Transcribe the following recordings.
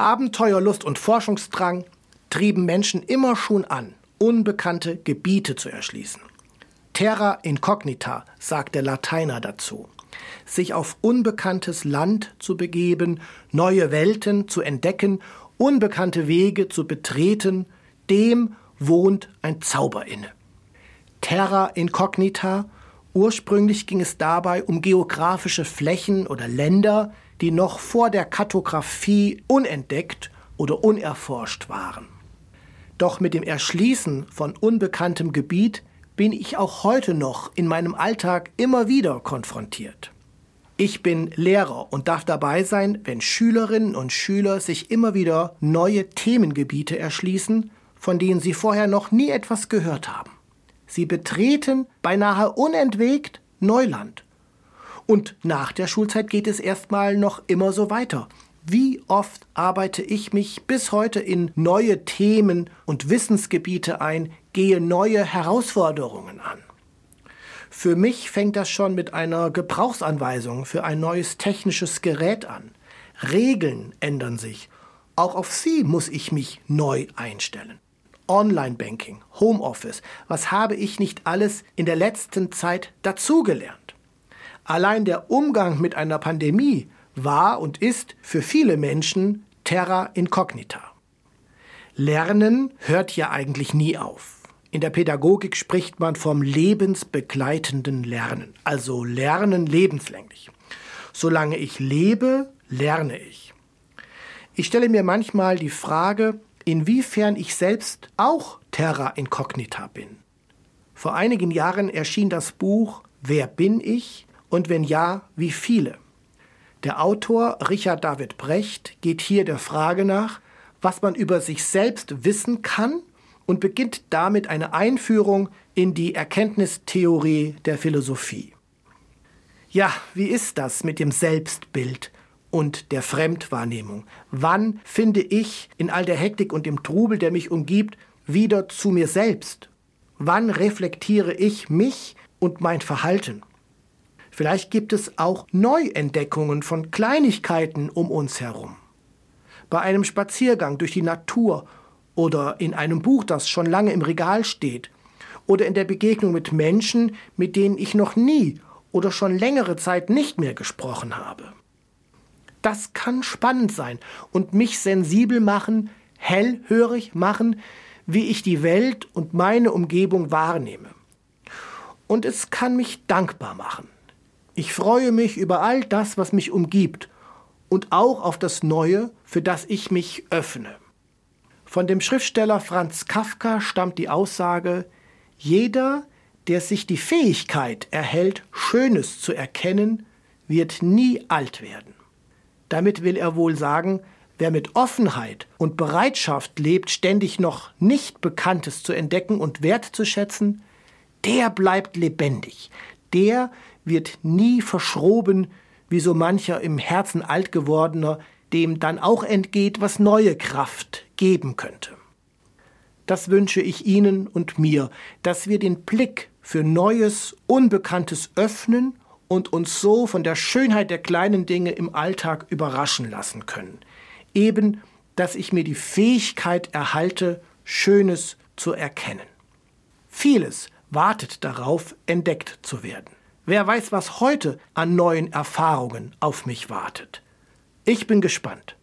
Abenteuerlust und Forschungsdrang trieben Menschen immer schon an, unbekannte Gebiete zu erschließen. Terra incognita, sagt der Lateiner dazu. Sich auf unbekanntes Land zu begeben, neue Welten zu entdecken, unbekannte Wege zu betreten, dem wohnt ein Zauber inne. Terra incognita, ursprünglich ging es dabei um geografische Flächen oder Länder, die noch vor der Kartografie unentdeckt oder unerforscht waren. Doch mit dem Erschließen von unbekanntem Gebiet bin ich auch heute noch in meinem Alltag immer wieder konfrontiert. Ich bin Lehrer und darf dabei sein, wenn Schülerinnen und Schüler sich immer wieder neue Themengebiete erschließen, von denen sie vorher noch nie etwas gehört haben. Sie betreten beinahe unentwegt Neuland. Und nach der Schulzeit geht es erstmal noch immer so weiter. Wie oft arbeite ich mich bis heute in neue Themen und Wissensgebiete ein, gehe neue Herausforderungen an. Für mich fängt das schon mit einer Gebrauchsanweisung für ein neues technisches Gerät an. Regeln ändern sich. Auch auf sie muss ich mich neu einstellen. Online-Banking, Homeoffice, was habe ich nicht alles in der letzten Zeit dazugelernt? Allein der Umgang mit einer Pandemie war und ist für viele Menschen terra incognita. Lernen hört ja eigentlich nie auf. In der Pädagogik spricht man vom lebensbegleitenden Lernen, also Lernen lebenslänglich. Solange ich lebe, lerne ich. Ich stelle mir manchmal die Frage, inwiefern ich selbst auch terra incognita bin. Vor einigen Jahren erschien das Buch Wer bin ich und wenn ja, wie viele? Der Autor Richard David Brecht geht hier der Frage nach, was man über sich selbst wissen kann und beginnt damit eine Einführung in die Erkenntnistheorie der Philosophie. Ja, wie ist das mit dem Selbstbild und der Fremdwahrnehmung? Wann finde ich in all der Hektik und dem Trubel, der mich umgibt, wieder zu mir selbst? Wann reflektiere ich mich und mein Verhalten? Vielleicht gibt es auch Neuentdeckungen von Kleinigkeiten um uns herum. Bei einem Spaziergang durch die Natur oder in einem Buch, das schon lange im Regal steht oder in der Begegnung mit Menschen, mit denen ich noch nie oder schon längere Zeit nicht mehr gesprochen habe. Das kann spannend sein und mich sensibel machen, hellhörig machen, wie ich die Welt und meine Umgebung wahrnehme. Und es kann mich dankbar machen. Ich freue mich über all das, was mich umgibt und auch auf das Neue, für das ich mich öffne. Von dem Schriftsteller Franz Kafka stammt die Aussage, jeder, der sich die Fähigkeit erhält, Schönes zu erkennen, wird nie alt werden. Damit will er wohl sagen, wer mit Offenheit und Bereitschaft lebt, ständig noch nicht Bekanntes zu entdecken und wertzuschätzen, der bleibt lebendig, der wird nie verschroben, wie so mancher im Herzen alt gewordener, dem dann auch entgeht, was neue Kraft geben könnte. Das wünsche ich Ihnen und mir, dass wir den Blick für Neues, Unbekanntes öffnen und uns so von der Schönheit der kleinen Dinge im Alltag überraschen lassen können. Eben, dass ich mir die Fähigkeit erhalte, Schönes zu erkennen. Vieles wartet darauf, entdeckt zu werden. Wer weiß, was heute an neuen Erfahrungen auf mich wartet. Ich bin gespannt.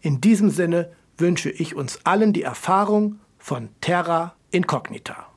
In diesem Sinne wünsche ich uns allen die Erfahrung von Terra Incognita.